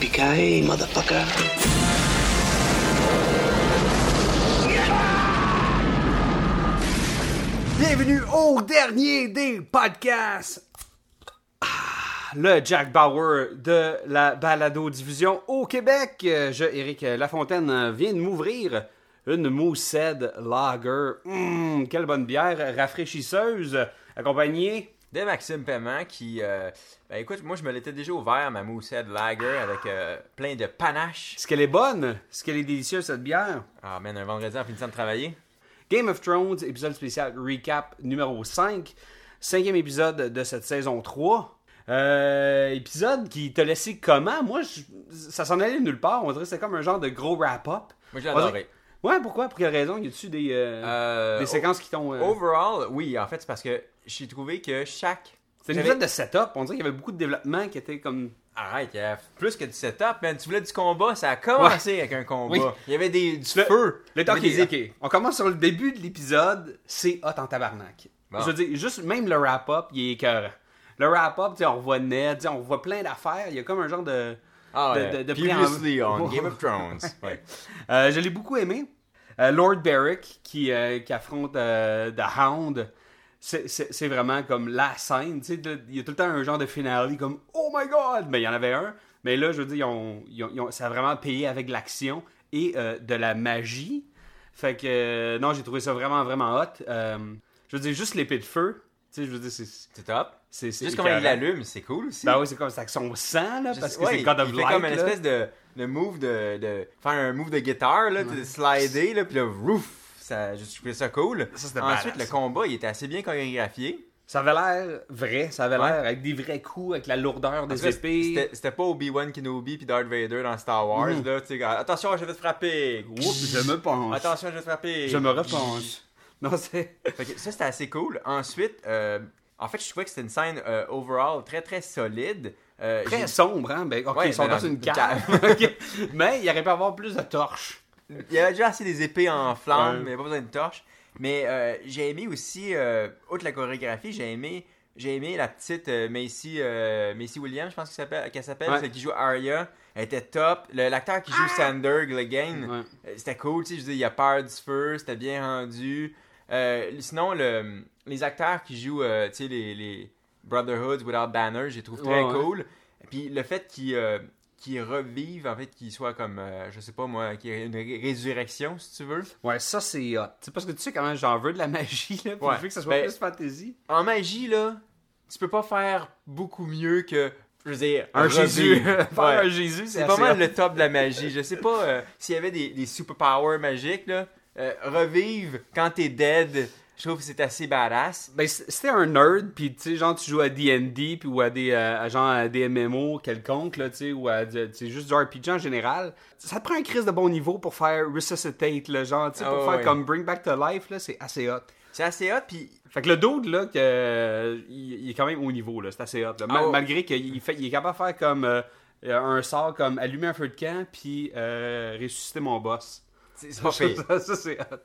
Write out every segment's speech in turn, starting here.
Motherfucker. Bienvenue au dernier des podcasts. Ah, Le Jack Bauer de la balado-diffusion au Québec. Euh, Je, Éric Lafontaine, viens de m'ouvrir une Moosehead Lager. Hum, quelle bonne bière rafraîchisseuse, accompagnée de Maxime Paiement qui. euh, ben écoute, moi je me l'étais déjà ouvert, ma Moosehead Lager, avec euh, plein de panache. Est-ce qu'elle est bonne? Est-ce qu'elle est délicieuse, cette bière? Ah, man, un vendredi en finissant de travailler. Game of Thrones, épisode spécial recap numéro 5. Cinquième épisode de cette saison 3. Euh, épisode qui t'a laissé comment? Moi, je- ça s'en allait nulle part. On dirait que c'était comme un genre de gros wrap-up. Moi j'ai adoré. Ouais, pourquoi? Pour quelle raison? Y a-tu des, des séquences qui t'ont... Overall, oui, en fait, c'est parce que j'ai trouvé que chaque. C'est une épisode de setup. On dirait qu'il y avait beaucoup de développement qui était comme... Arrête, il y a plus que du setup, man. Tu voulais du combat, ça a commencé avec un combat. Oui. Il y avait des, du Le- feu. Le Il y ok, avait des- ok. On commence sur le début de l'épisode. C'est hot en tabarnak. Bon. Je veux dire, juste même le wrap-up, il est écœurant. Le wrap-up, on revoit Ned, on revoit plein d'affaires. Il y a comme un genre de... Ah, de- ouais. de- de Previously on Game of Thrones. Ouais. Euh, je l'ai beaucoup aimé. Euh, Lord Beric qui, euh, qui affronte The Hound, c'est- vraiment comme la scène. Il y a tout le temps un genre de finale comme Oh my god! Mais il y en avait un. Mais là, je veux dire, ils ont- ils ont- ils ont- ça a vraiment payé avec l'action et euh, de la magie. Fait que, euh, non, j'ai trouvé ça vraiment, vraiment hot. Euh, je veux dire, juste l'épée de feu. Tu sais, je veux dire, c'est. Top. c'est- Juste comment il l'allume, c'est cool aussi. Ben oui, c'est comme ça, avec son sang, là, parce sais- que ouais, c'est God of il fait Light. comme une là. espèce de, de move de, de faire un move de guitare là, de slider là, puis là roof, ça je trouvais ça cool. Ça, Ensuite badass. le combat, il était assez bien chorégraphié. Ça avait l'air vrai, ça avait Ouais. l'air avec des vrais coups, avec la lourdeur des cas, épées. C'était pas Obi-Wan Kenobi puis Darth Vader dans Star Wars Mm. là, tu sais, attention, je vais te frapper. Oups, je me penche. Attention, je vais te frapper. Je me repenche. Non, c'est. Ça c'était assez cool. Ensuite, euh, en fait, je trouvais que c'était une scène euh, overall très très solide. Euh, Très sombre, hein? Ben, ok, Ouais, ils sont dans dans une cave. Mais il aurait pu avoir plus de torches. Il y avait déjà assez des épées en flammes, Ouais. mais il n'y a pas besoin de torches. Mais euh, j'ai aimé aussi, euh, outre la chorégraphie, j'ai aimé, j'ai aimé la petite euh, Macy, euh, Macy Williams, je pense qu'elle s'appelle, qu'elle s'appelle, Ouais. celle qui joue Arya. Elle était top. Le- L'acteur qui joue Sander Clegane, Ouais. euh, c'était cool, tu sais, je dire, il a peur du feu, c'était bien rendu. Sinon, le, les acteurs qui jouent, tu sais, les, les Brotherhoods Without Banner, je les trouve très cool. Puis le fait qu'ils qu'ils revivent, en fait, qu'ils soient comme, euh, je sais pas moi, qu'il y ait une ré- résurrection, si tu veux. Ouais, ça c'est hot. C'est parce que tu sais comment j'en veux de la magie, là. Puis Ouais. que ça soit Ben- plus fantasy. En magie, là, tu peux pas faire beaucoup mieux que, je veux dire, Un. Jésus. Faire Ouais. un Jésus, c'est pas mal hot. le top de la magie. Je sais pas euh, s'il y avait des, des superpowers magiques, là. euh, revivre quand t'es dead, je trouve que c'est assez badass. Ben, c'était un nerd, puis tu sais, genre, tu joues à D&D, puis ou à des, euh, genre, à des MMO quelconques, là, tu sais, ou à juste du RPG en général. Ça te prend un crise de bon niveau pour faire Resuscitate, là, genre, tu sais, pour Ah faire comme Bring Back to Life, là, c'est assez hot. C'est assez hot, puis Fait que le dude, là, que, euh, il, il est quand même au niveau, là, c'est assez hot. là. Mal- ouais. Malgré qu'il fait, il est capable de faire comme euh, un sort comme allumer un feu de camp, puis euh, ressusciter mon boss. c'est ça, pire. ça, ça, c'est hot.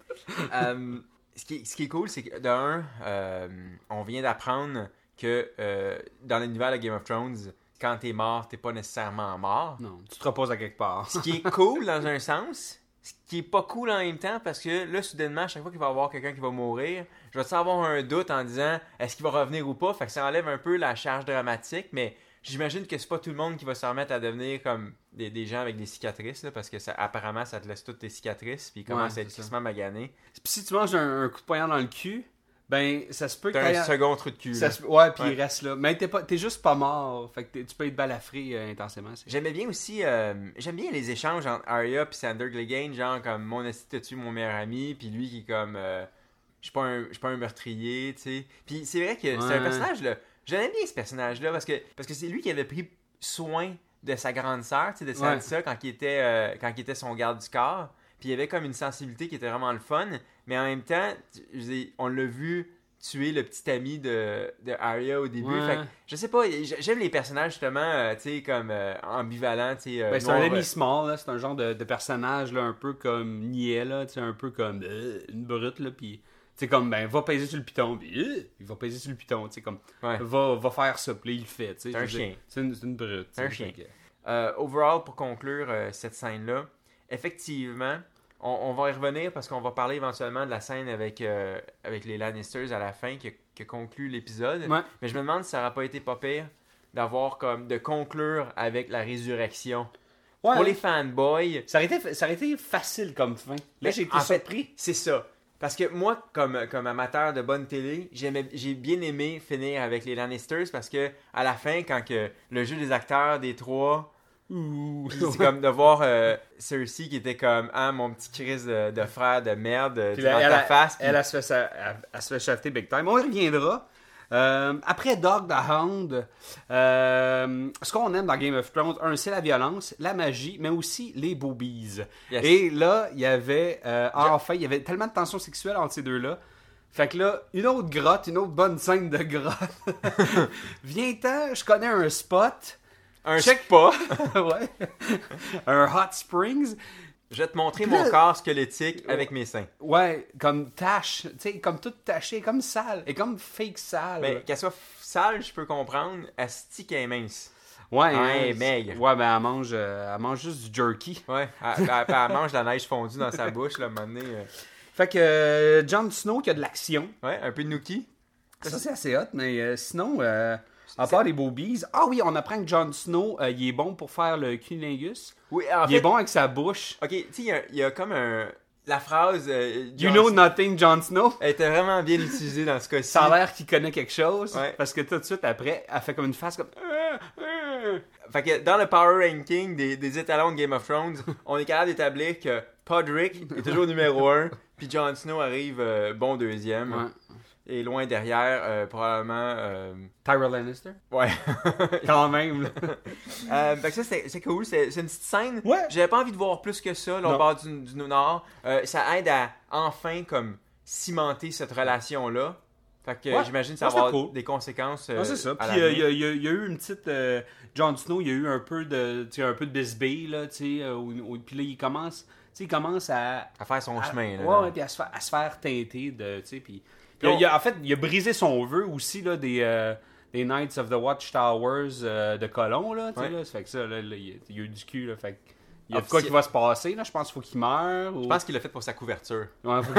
Euh, ce, qui, ce qui est cool, c'est que d'un, euh, on vient d'apprendre que euh, dans l'univers de Game of Thrones, quand t'es mort, t'es pas nécessairement mort. Non, tu te reposes à quelque part. Ce qui est cool dans un sens, ce qui est pas cool en même temps, parce que là, soudainement, à chaque fois qu'il va y avoir quelqu'un qui va mourir, je vais avoir un doute en disant est-ce qu'il va revenir ou pas? Fait que ça enlève un peu la charge dramatique, mais j'imagine que c'est pas tout le monde qui va se remettre à devenir comme des, des gens avec des cicatrices, là, parce que ça, apparemment, ça te laisse toutes tes cicatrices, puis il commence Ouais, à être quasiment magané. Puis si tu manges un, un coup de poignard dans le cul, ben, ça se peut que T'as un second trou de cul. Ça là. se- Ouais, puis Ouais. il reste là. Mais t'es, pas, t'es juste pas mort. Fait que tu peux être balafré euh, intensément. c'est- J'aimais bien aussi, euh, j'aime bien les échanges entre Arya et Sander Clegane, genre comme mon esti t'as tué mon meilleur ami, puis lui qui est comme, euh, je suis pas un, pas un meurtrier, tu sais. Puis c'est vrai que c'est un personnage là, j'aimais bien ce personnage là parce que parce que c'est lui qui avait pris soin de sa grande sœur, tu sais, de Sansa, quand, il était, euh, quand il était son garde du corps. Puis il y avait comme une sensibilité qui était vraiment le fun. Mais en même temps, on l'a vu tuer le petit ami de, de Arya au début. Ouais. Fait que, je sais pas, j'aime les personnages justement, euh, tu sais, comme euh, ambivalents, tu sais. Ben, c'est un euh, small, c'est un genre de, de personnage là, un peu comme niais, là, tu sais, un peu comme euh, une brute, là, puis sais, comme, ben, va peser sur le piton, puis euh, il va peser sur le piton, tu sais, comme, Ouais. va, va faire ça, puis il le fait, tu sais. C'est un chien. C'est une, une brute. Un chien. que- Euh, overall, pour conclure euh, cette scène-là, effectivement, on, on va y revenir parce qu'on va parler éventuellement de la scène avec, avec les Lannisters à la fin qui, qui conclut l'épisode. Ouais. Mais je me demande si ça n'aurait pas été pas pire d'avoir comme de conclure avec la résurrection. Ouais, Pour les fanboys, ça, aurait été, ça aurait été facile comme fin. Là, j'ai été surpris. c'est ça. Parce que moi, comme, comme amateur de bonne télé, j'ai bien aimé finir avec les Lannisters parce que à la fin, quand que le jeu des acteurs des trois, c'est comme de voir euh, Cersei qui était comme ah mon petit Chris de, de frère de merde euh, Puis tu dans elle, ta elle, face. puis- elle, elle se fait, elle- elle se fait big time. On y reviendra. Euh, après Dog the Hound, euh, ce qu'on aime dans Game of Thrones, un, c'est la violence, la magie, mais aussi les boobies. Yes. Et là, il y avait, euh, enfin, il y avait tellement de tension sexuelle entre ces deux-là. Fait que là, une autre grotte, une autre bonne scène de grotte. Viens-t'en, je connais un spot. un check- spa. ouais. un hot springs. Je vais te montrer mon corps squelettique avec mes seins. Ouais, comme tache, tu sais, comme toute tachée, comme sale, et comme fake sale. Mais qu'elle soit sale, je peux comprendre. Asti qu'elle est mince. ouais, ouais, hein, maigre. Ouais, ben elle mange, euh, elle mange juste du jerky. Ouais, elle, elle- elle mange de la neige fondue dans sa bouche, là, à un moment donné. euh. Fait que euh, Jon Snow qui a de l'action, Ouais, un peu de Nookie. ça c'est assez hot, mais euh, sinon, à part les boobies, ah oui, on apprend que Jon Snow, euh, il est bon pour faire le cunilingus. Oui, en il fait, est bon avec sa bouche. ok, tu sais, il y a- il y, a comme un. La phrase. euh, You know nothing, Jon Snow? Elle était vraiment bien utilisée dans ce cas-ci. Ça a l'air qu'il connaît quelque chose, Ouais. parce que tout de suite après, elle fait comme une face comme. Euh. Fait que dans le power ranking des, des étalons de Game of Thrones, on est capable d'établir que Podrick est toujours numéro 1, puis Jon Snow arrive euh, bon deuxième. Ouais. Et loin derrière, euh, probablement. euh, Tyra Lannister? Ouais. Quand même. Euh, fait que ça, c'est cool. C'est une petite scène. Ouais. J'avais pas envie de voir plus que ça, au bord du, du Nord. Euh, ça aide à enfin, comme, cimenter cette relation-là. Fait que Ouais. j'imagine que ça va avoir cool. des conséquences. euh, Ah, c'est ça. Puis euh, il y, a- y y eu une petite. euh, Jon Snow, il y a eu un peu de, tu sais, un peu de bisbille, là, tu sais. puis là, il commence, tu sais, il commence à. À faire son à- chemin. Là, ouais, ouais, puis à se faire, à se faire teinter de, tu sais. Puis. On- il a- en fait, il a brisé son vœu aussi, là, des. euh, des Knights of the Watchtowers euh, de Colomb, là, Ouais. là. Ça fait que ça, là, là, il, il y a eu du cul, là. Fait que il y a de Offici- quoi qui va se passer, là. Je pense qu'il faut qu'il meure. Ou... Je pense qu'il l'a fait pour sa couverture. Ouais, faut,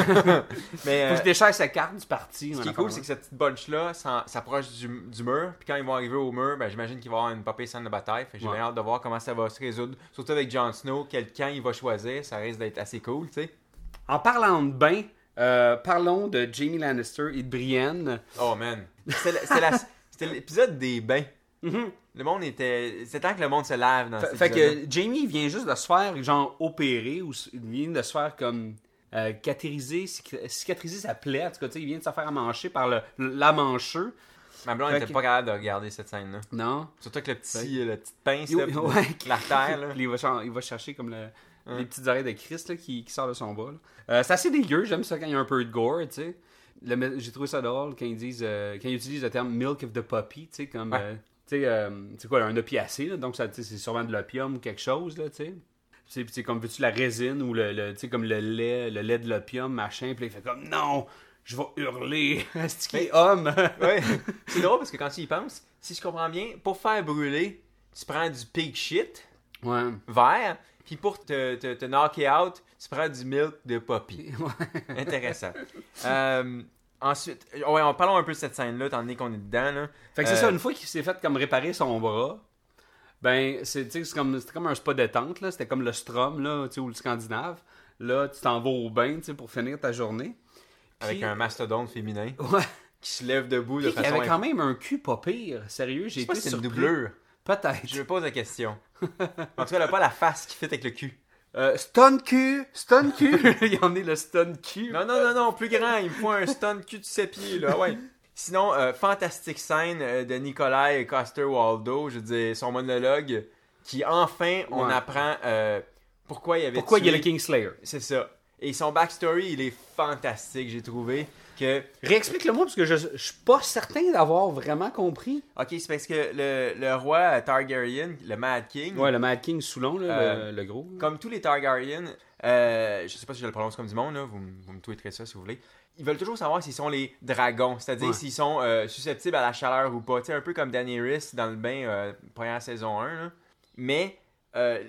Mais euh, qu'il déchire sa carte du parti. ce qui est cool, c'est que cette petite bunch-là s'approche du, du mur. Puis quand ils vont arriver au mur, ben, j'imagine qu'il va y avoir une popée scène de bataille. Que j'ai Ouais. bien hâte de voir comment ça va se résoudre. Surtout avec Jon Snow, quel camp il va choisir. Ça risque d'être assez cool, sais. En parlant de bain, euh, parlons de Jamie Lannister et de Brienne. Oh man. C'était l'épisode des bains. Mhm. Le monde était. C'est temps que le monde se lave dans Fait, cet fait que Jamie vient juste de se faire, genre, opérer, ou il vient de se faire comme. Euh, catériser, cic- cicatriser sa plaie. En tout cas, tu sais, il vient de se faire amancher par le, la mancheux. Ma blonde Fait était que- pas capable de regarder cette scène-là. Non. Surtout avec le petit, le petit pince, Il- là, ouais. l'artère, il, va, il va chercher comme le- Hein. les petites oreilles de Christ là, qui, qui sort de son bas. Euh, c'est assez dégueu, j'aime ça quand il y a un peu de gore, tu sais. J'ai trouvé ça drôle quand ils disent euh, quand ils utilisent le terme milk of the puppy, tu sais, comme Ouais. euh, tu sais, euh, c'est quoi, un opiacé, là, donc c'est sûrement de l'opium ou quelque chose, là, tu sais. C'est comme veux-tu la résine ou le, le- tu sais, comme le lait, le lait de l'opium, machin, puis il fait comme non, je vais hurler, c'est qui est homme. Ouais. C'est drôle parce que quand tu y penses, si je comprends bien, pour faire brûler, tu prends du pig shit ouais. vert, puis pour te, te, te knocker out, tu prends du milk de poppy. Intéressant. Euh, ensuite, ouais, parlons un peu de cette scène-là, étant donné qu'on est dedans. Là. Fait que c'est Euh, ça, une fois qu'il s'est fait comme réparer son bras, ben, c'est comme, c'était comme un spa détente, là. C'était comme le Strom, là, tu sais, ou le Scandinave. Là, tu t'en vas au bain, pour finir ta journée. Avec un mastodonte féminin Ouais. qui se lève debout de façon. avait quand même un cul pas pire. Sérieux, j'ai été si c'est une surpris. doublure. Peut-être. Je me pose la question. En tout cas, elle a pas la face qui fit avec le cul. Euh, stun cul! Stun cul! Il en est le stun cul. Non, non, non, non, plus grand. Il me faut un stun cul de ses pieds, là. Ouais. Sinon, euh, fantastique scène euh, de Nikolai Coster Waldo. Je veux dire, son monologue. qui enfin, on Ouais. apprend euh, pourquoi il avait Pourquoi il y a le Kingslayer C'est ça. Et son backstory, il est fantastique, j'ai trouvé. Que, Réexplique-le-moi parce que je, je suis pas certain d'avoir vraiment compris. ok, c'est parce que le, le roi Targaryen, le Mad King, Ouais, le Mad King Soulon, là, Euh, le, le gros. comme tous les Targaryens, euh, je sais pas si je le prononce comme du monde, là, vous, vous me tweeterez ça si vous voulez. Ils veulent toujours savoir s'ils sont les dragons, c'est-à-dire Ouais. s'ils sont euh, susceptibles à la chaleur ou pas. Tu sais, un peu comme Daenerys dans le bain, euh, première saison 1. là. Mais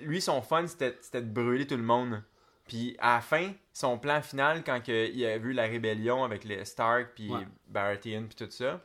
lui, son fun, c'était de brûler tout le monde. Puis à la fin, son plan final, quand que il a vu la rébellion avec les Stark, puis Ouais. Baratheon, puis tout ça,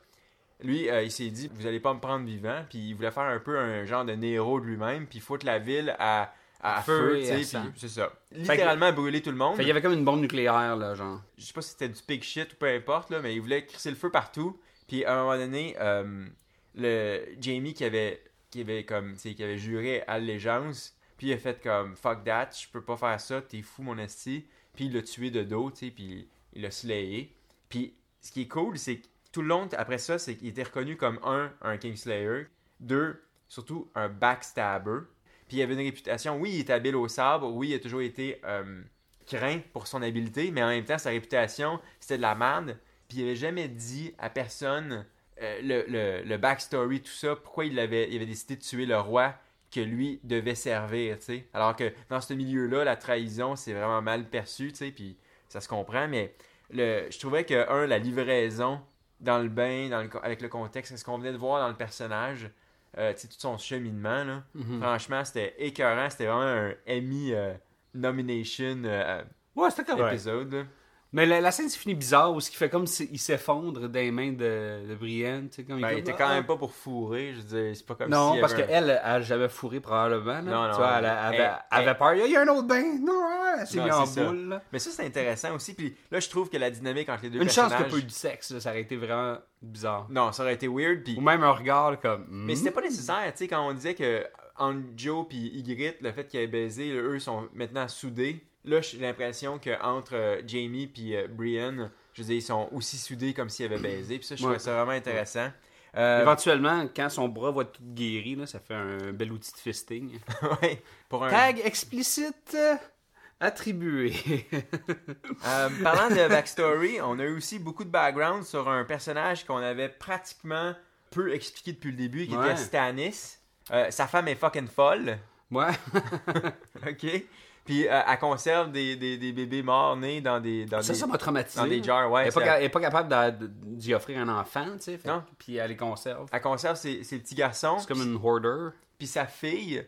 lui, euh, il s'est dit, vous allez pas me prendre vivant. Puis il voulait faire un peu un genre de Nero de lui-même, puis foutre la ville à, à À feu tu sais, c'est ça. Littéralement brûler tout le monde. Fait qu'il y avait comme une bombe nucléaire, là, genre. Je sais pas si c'était du pig shit ou peu importe, là, mais il voulait crisser le feu partout. Puis à un moment donné, euh, le Jamie qui avait, qui avait comme, qui avait juré allégeance, puis il a fait comme fuck that, je peux pas faire ça, t'es fou mon esti. Puis il l'a tué de dos, tu sais, puis il l'a slayé. Puis ce qui est cool, c'est que tout le long après ça, c'est qu'il était reconnu comme un, un Kingslayer, deux, surtout un backstabber. Puis il avait une réputation, oui, il est habile au sabre, oui, il a toujours été euh, craint pour son habileté, mais en même temps, sa réputation, c'était de la merde. Puis il avait jamais dit à personne euh, le, le, le backstory, tout ça, pourquoi il avait, il avait décidé de tuer le roi que lui devait servir, tu sais. Alors que dans ce milieu-là, la trahison, c'est vraiment mal perçu, tu sais, puis ça se comprend, mais le, je trouvais que, un, la livraison dans le bain, dans le, avec le contexte, ce qu'on venait de voir dans le personnage, euh, tu sais, tout son cheminement, là, franchement, c'était écœurant, c'était vraiment un Emmy euh, nomination euh, Ouais, épisode. Mais la, la scène se finit bizarre où ce qui fait comme s'il s'effondre dans les mains de, de Brienne. Tu sais, comme Ben, il était comme, quand ah, même pas pour fourrer, je veux dire, c'est pas comme Non, s'il y parce avait un- qu'elle, elle, j'avais fourré probablement. Là. Non, non, tu vois, elle, avait, Elle- elle avait elle- peur. Il y a un autre bain. Non, elle s'est Non, en c'est ça. boule. là. Mais ça, c'est intéressant aussi. Puis là, je trouve que la dynamique entre les deux Une chance qu'il personnages... n'y a pas eu du sexe. là, Ça aurait été vraiment bizarre. Non, ça aurait été weird. Puis... Ou même un regard comme. Mais hmm. c'était pas nécessaire, tu sais, quand on disait que entre Joe puis Ygritte, le fait qu'ils aient baisé, eux sont maintenant soudés. Là, j'ai l'impression que entre euh, Jamie puis euh, Brienne, je veux dire, ils sont aussi soudés comme s'ils avaient baisé. Puis ça, je Ouais. trouvais ça vraiment intéressant. Euh, Éventuellement, quand son bras va être tout guéri, là, ça fait un bel outil de fisting. ouais, pour un... Tag explicite attribué. Euh, parlant de backstory, on a eu aussi beaucoup de background sur un personnage qu'on avait pratiquement peu expliqué depuis le début, qui Ouais. était Stannis. Euh, sa femme est fucking folle, ouais. ok? Puis euh, elle conserve des, des, des bébés morts nés dans des, dans Ça, des, ça m'a traumatisé. dans des jars, ouais. elle, est pas, elle capable d'y offrir un enfant, tu sais. fait- Non. Puis elle les conserve. Elle conserve ses, ses petits garçons. C'est comme une hoarder. Puis sa fille,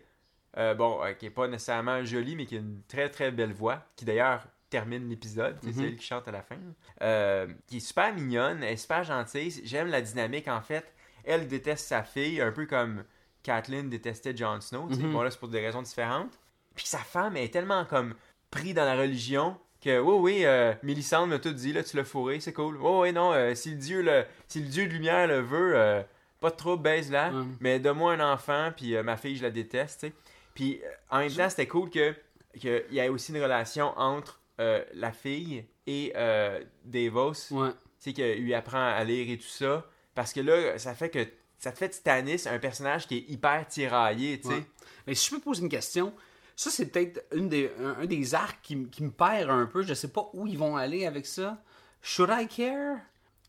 euh, bon, euh, qui est pas nécessairement jolie, mais qui a une très très belle voix, qui d'ailleurs termine l'épisode, sais, Mhm. c'est elle qui chante à la fin, euh, qui est super mignonne, elle est super gentille. J'aime la dynamique en fait. Elle déteste sa fille, un peu comme Kathleen détestait Jon Snow. sais. Mhm. Bon là c'est pour des raisons différentes. Puis sa femme est tellement comme pris dans la religion que oui oui euh, Mélissandre m'a tout dit là tu l'as fourré c'est cool. Oh oui non euh, si le dieu le si le dieu de lumière le veut euh, pas de trouble baise là mais donne-moi un enfant puis euh, ma fille je la déteste tu sais. Puis euh, en même temps c'était cool que qu'il y ait aussi une relation entre euh, la fille et euh, Davos Ouais. tu sais, qu'il lui apprend à lire et tout ça. Parce que là, ça fait que ça te fait Stannis un personnage qui est hyper tiraillé, tu sais. Ouais. Mais si je peux poser une question, ça c'est peut-être une des, un, un des arcs qui, me perd un peu. Je sais pas où ils vont aller avec ça. Should I care?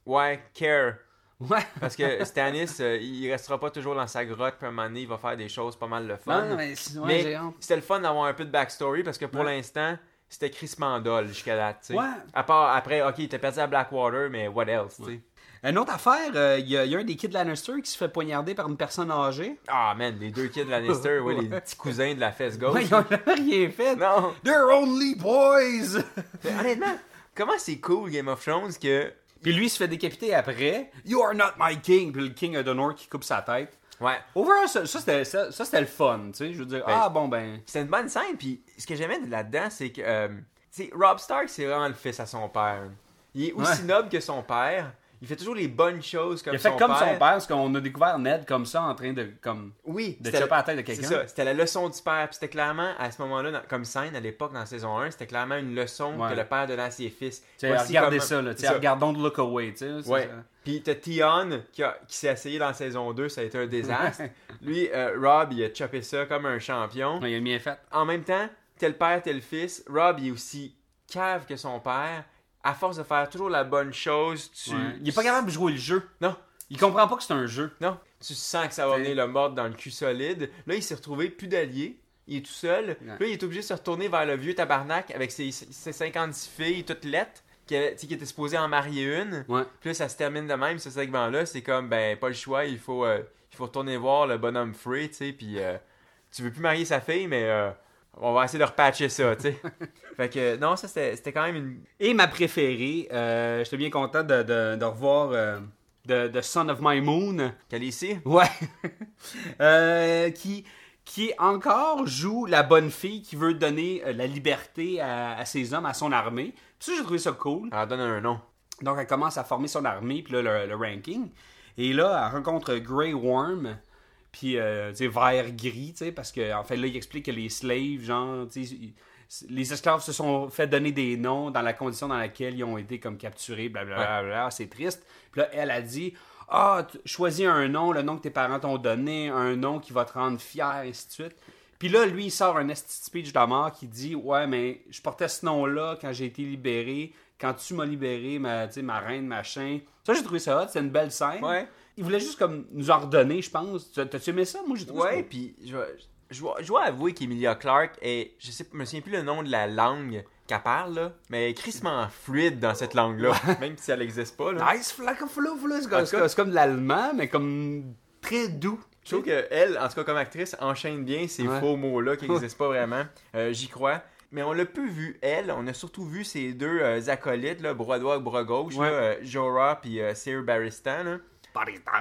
Ouais, care. Ouais. Parce que Stannis, euh, il restera pas toujours dans sa grotte, puis à un moment donné, il va faire des choses pas mal le fun. Non, mais, ouais, Mais c'était le fun d'avoir un peu de backstory parce que pour Ouais. l'instant, c'était Chris Mandol jusqu'à là, tu sais. Ouais. À part après, ok, il était perdu à Blackwater, mais what else, tu sais. Une autre affaire, euh, il y, a- il y a un des kids Lannister qui se fait poignarder par une personne âgée. Ah, man, les deux kids Lannister, ouais, les petits cousins de la fesse gauche. Ouais, ils ont rien fait. Non. They're only boys! Honnêtement, comment c'est cool Game of Thrones que Puis lui il se fait décapiter après. You are not my king! Puis le king of the North qui coupe sa tête. Ouais. Overall, ça, ça, c'était, ça, ça, c'était le fun, tu sais. Je veux dire, Ben, ah bon ben. C'était une bonne scène, puis ce que j'aimais là-dedans, c'est que euh, tu sais, Rob Stark, c'est vraiment le fils à son père. Il est aussi Ouais. noble que son père, il fait toujours les bonnes choses comme Il a fait son comme père. son père, parce qu'on a découvert Ned comme ça, en train de. Comme, Oui, de chopper la- la tête de C'est quelqu'un. ça, c'était la leçon du père. Puis c'était clairement, à ce moment-là, dans- comme scène à l'époque, dans saison 1, c'était clairement une leçon Ouais. que le père donnait à ses fils. Regardez comment- ça, là. c'est ça. Regarde Don't Look Away, tu sais. c'est Ouais. Puis t'as Tion qui, a- qui s'est essayé dans saison 2, ça a été un désastre. Lui, euh, Rob, il a chopé ça comme un champion. Ouais, il a bien fait. En même temps, tel père, tel fils, Rob, il est aussi cave que son père. À force de faire toujours la bonne chose, tu. Ouais. Il est pas capable de jouer le jeu. Non, Il comprend pas que c'est un jeu. non. Tu sens que ça va venir le mordre dans le cul solide. Là, il s'est retrouvé plus d'alliés. Il est tout seul. Là, il est obligé de se retourner vers le vieux tabarnak avec ses, ses 56 filles toutes lettres. Qui, avait- qui était supposé en marier une. Ouais. Puis là, ça se termine de même, ce segment-là. C'est comme, ben, pas le choix, il faut, euh, il faut retourner voir le bonhomme Free, tu sais. Puis euh, tu veux plus marier sa fille, mais euh, on va essayer de repatcher ça, tu sais. fait que, non, ça, c'était quand même une. Et ma préférée, euh, j'étais bien content de, de, de revoir euh, The, The Son of My Moon. Qu'elle est ici? Ouais. Euh, qui, qui encore joue la bonne fille qui veut donner euh, la liberté à, à ses hommes, à son armée. Puis ça, j'ai trouvé ça cool. Elle donne un nom. Donc, elle commence à former son armée, puis là, le, le ranking. Et là, elle rencontre Grey Worm, puis, euh, tu sais, vert gris, tu sais, parce que, en fait, là, il explique que les slaves, genre, tu sais, ils- les esclaves se sont fait donner des noms dans la condition dans laquelle ils ont été comme capturés, blablabla, c'est triste. Puis là, elle a dit, ah, choisis un nom, le nom que tes parents t'ont donné, un nom qui va te rendre fier, et ainsi de suite. Puis là, lui, il sort un speech de la mort qui dit Ouais, mais je portais ce nom-là quand j'ai été libéré, quand tu m'as libéré, ma, tu sais, ma reine, machin. Ça, j'ai trouvé ça hot, c'est une belle scène. Ouais. Il voulait juste comme nous en redonner, je pense. Tu- T'as-tu aimé ça? Moi, j'ai trouvé Ouais, ça. puis je, je, dois- je dois avouer qu'Emilia Clarke est. Je sais, me souviens plus le nom de la langue qu'elle parle, là, mais crissement fluide dans cette langue-là, même si elle n'existe pas. Là. Nice, c'est comme, c'est de l'allemand, mais comme très doux. Je trouve qu'elle, en tout cas comme actrice, enchaîne bien ces Ouais. faux mots-là qui n'existent pas vraiment. Euh, J'y crois. Mais on l'a peu vu, elle. On a surtout vu ces deux euh, acolytes, là, bras droit et bras gauche, Ouais. là, euh, Jorah puis euh, Sir Barristan. Là.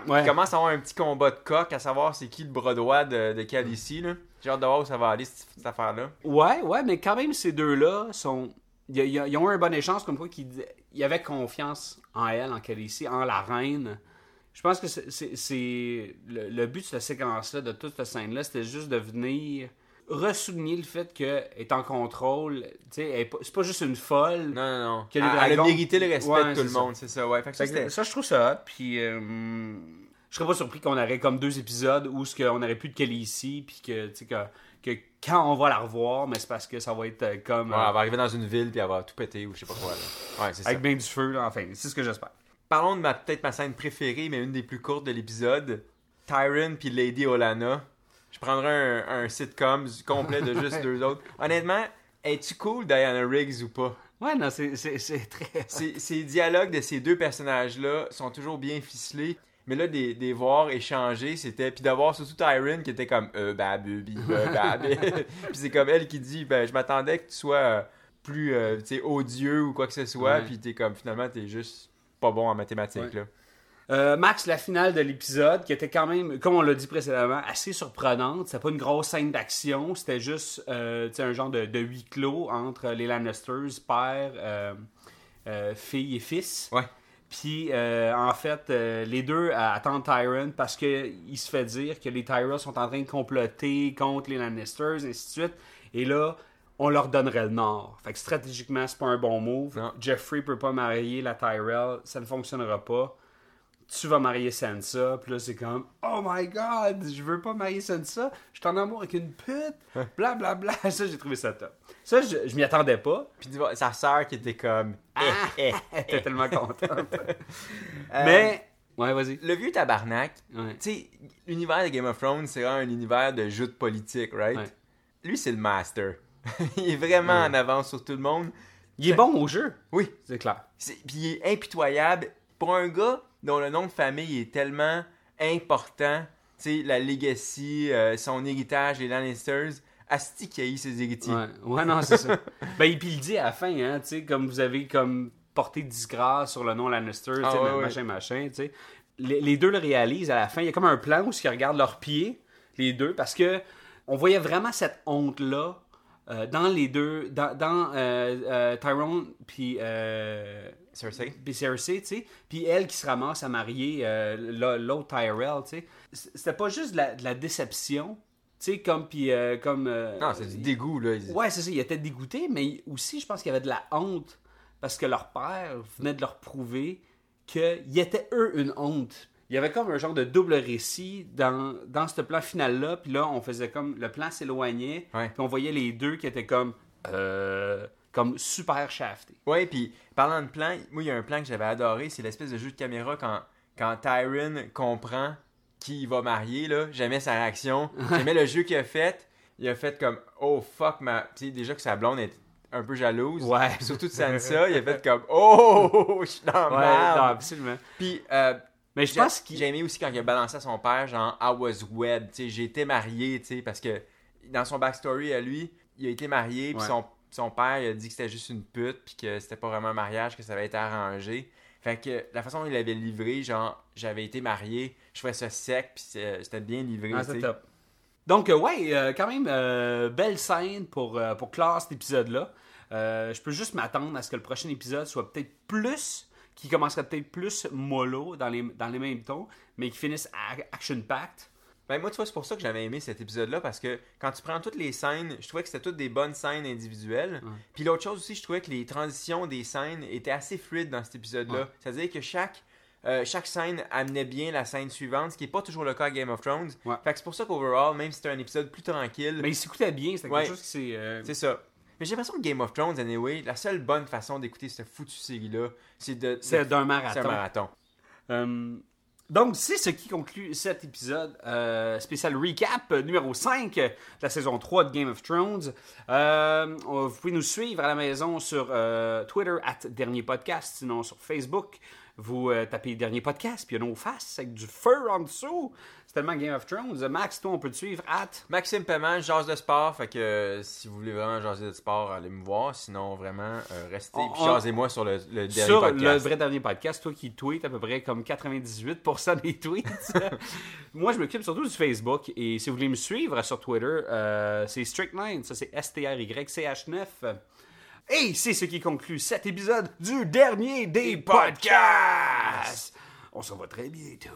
Ouais. Il commence à avoir un petit combat de coq à savoir c'est qui le bras droit de, de Khaleesi. là. J'ai hâte de voir où ça va aller, cette, cette affaire-là. Ouais, ouais, mais quand même, ces deux-là sont. Ils, ils- ils ont eu un bon échange, comme quoi qu'ils ils avaient confiance en elle, en Khaleesi, en la reine. Je pense que c'est- le, le but de cette séquence-là, de toute cette scène-là, c'était juste de venir ressouligner le fait qu'elle est en contrôle. C'est pas juste une folle. Non, non, non. Elle, elle a mérité le respect Ouais, de tout le ça. monde, c'est ça. Ouais. Fait que ça, Fait que c'était- ça, je trouve ça hot. Puis, euh, je serais pas surpris qu'on aurait comme deux épisodes où ce qu'on aurait plus de Khaleesi, puis que, tu sais, que, que quand on va la revoir, mais c'est parce que ça va être euh, comme. Ouais, euh, elle va arriver dans une ville puis elle va tout péter ou je sais pas quoi. Là. Ouais, c'est ça. avec bien du feu, là, enfin, c'est ce que j'espère. Parlons de ma peut-être ma scène préférée, mais une des plus courtes de l'épisode. Tyron puis Lady Olana. Je prendrais un, un sitcom complet de juste deux autres. Honnêtement, es-tu cool Diana Riggs ou pas? Ouais, non, c'est très. Ces, ces dialogues de ces deux personnages-là sont toujours bien ficelés. Mais là, des, des voir échanger, c'était. Puis d'avoir surtout Tyron qui était comme. Euh, bah, baby, bah. Puis c'est comme elle qui dit Ben, je m'attendais que tu sois euh, plus, euh, tu sais, odieux ou quoi que ce soit. Ouais. Puis t'es comme, finalement, t'es juste pas bon en mathématiques, Ouais. là. Euh, Max, la finale de l'épisode, qui était quand même, comme on l'a dit précédemment, assez surprenante. C'était pas une grosse scène d'action, c'était juste euh, un genre de, de huis clos entre les Lannisters, père, euh, fille et fils. Ouais. Puis, en fait, les deux attendent Tyron parce qu'il se fait dire que les Tyrells sont en train de comploter contre les Lannisters, et ainsi de suite. Et là, on leur donnerait le Nord. Fait que stratégiquement, c'est pas un bon move. Non. Jeffrey peut pas marier la Tyrell, ça ne fonctionnera pas. Tu vas marier Sansa, puis là c'est comme Oh my god, je veux pas marier Sansa, je suis en amour avec une pute, bla bla bla. Ça, j'ai trouvé ça top. Ça, je, je m'y attendais pas. Puis tu vois, sa sœur qui était comme. Eh, eh. J'étais tellement contente. Euh, Mais, ouais, vas-y. Le vieux tabarnak, Ouais. tu sais, l'univers de Game of Thrones, c'est vraiment un univers de jeux de politique, right? Ouais. Lui, c'est le master. il est vraiment en avance sur tout le monde. Il est bon au jeu, Oui, c'est clair. Puis il est impitoyable. Pour un gars dont le nom de famille est tellement important, tu sais, la legacy, euh, son héritage, les Lannisters, Asti qui haït ses héritiers. Ouais, ouais non, c'est ça. ben, et puis il dit à la fin, hein, tu sais, comme vous avez comme porté disgrâce sur le nom Lannister, Ah, ouais, ouais. machin, machin, tu sais. Les, les deux le réalisent à la fin. Il y a comme un plan où ils regardent leurs pieds, les deux, parce que on voyait vraiment cette honte-là euh, dans les deux, dans, dans euh, Tyrone puis Cersei. puis Cersei, tu sais, puis elle qui se ramasse à marier euh, l'au- l'autre Tyrell, tu sais. C'était pas juste de la, de la déception, tu sais, comme puis euh, comme. euh, Non, c'est du dégoût, là. Ouais, c'est ça, il était dégoûté, mais aussi, je pense qu'il y avait de la honte parce que leur père venait de leur prouver qu'ils étaient eux une honte. Il y avait comme un genre de double récit dans, dans ce plan final-là, puis là, on faisait comme. Le plan s'éloignait, puis on voyait les deux qui étaient comme. euh, comme super shaftés. Ouais, puis parlant de plan, moi, il y a un plan que j'avais adoré, c'est l'espèce de jeu de caméra quand, quand Tyron comprend qui va marier, là. J'aimais sa réaction. J'aimais le jeu qu'il a fait. Il a fait comme, oh fuck, ma. Tu sais, déjà que sa blonde est un peu jalouse. Ouais. Surtout de Sansa, il a fait comme, oh, je suis dans Ouais, non, absolument. Puis, euh, Mais je pense qu'il. j'ai aimé aussi quand il a balancé à son père, genre, I was wed, tu sais, j'ai été marié, tu sais, parce que dans son backstory à lui, il a été marié, puis Ouais. son, son père, il a dit que c'était juste une pute, puis que c'était pas vraiment un mariage, que ça avait été arrangé. Fait que la façon dont il avait livré, genre, j'avais été marié, je trouvais ça sec, puis c'est- c'était bien livré, Ah, c'est top. Donc, euh, ouais, euh, quand même, euh, belle scène pour, euh, pour clore cet épisode-là. Euh, je peux juste m'attendre à ce que le prochain épisode soit peut-être plus, qui commencerait peut-être plus mollo dans les, dans les mêmes tons, mais qui finisse action-packed. Ben, moi, tu vois, c'est pour ça que j'avais aimé cet épisode-là, parce que quand tu prends toutes les scènes, je trouvais que c'était toutes des bonnes scènes individuelles. Puis l'autre chose aussi, je trouvais que les transitions des scènes étaient assez fluides dans cet épisode-là. Ouais. C'est-à-dire que chaque, euh, chaque scène amenait bien la scène suivante, ce qui n'est pas toujours le cas à Game of Thrones. Ouais. Fait que c'est pour ça qu'overall, même si c'était un épisode plus tranquille, Mais il s'écoutait bien, c'était quelque chose qui s'est. euh, c'est ça. Mais j'ai l'impression que Game of Thrones, anyway, la seule bonne façon d'écouter cette foutue série-là, c'est de. C'est d'un c'est marathon. un marathon. Euh, donc, c'est ce qui conclut cet épisode euh, spécial recap numéro 5 de la saison 3 de Game of Thrones. Euh, vous pouvez nous suivre à la maison sur euh, Twitter, at Dernier Podcast, sinon sur Facebook. Vous euh, tapez Dernier Podcast, puis il y a nos faces avec du feu en dessous. C'est tellement Game of Thrones. Max, toi, on peut te suivre at. Maxime Paiement, jase de sport, fait que euh, si vous voulez vraiment jaser de sport, allez me voir. Sinon, vraiment, euh, restez On- puis on- jasez-moi sur le, le dernier sur podcast. le vrai dernier podcast, toi qui tweets à peu près comme 98% des tweets. Moi, je m'occupe surtout du Facebook. Et si vous voulez me suivre sur Twitter, c'est Strict9. Ça, c'est S-T-R-Y-C-H-9. Et c'est ce qui conclut cet épisode du dernier des podcasts. On se revoit très bientôt.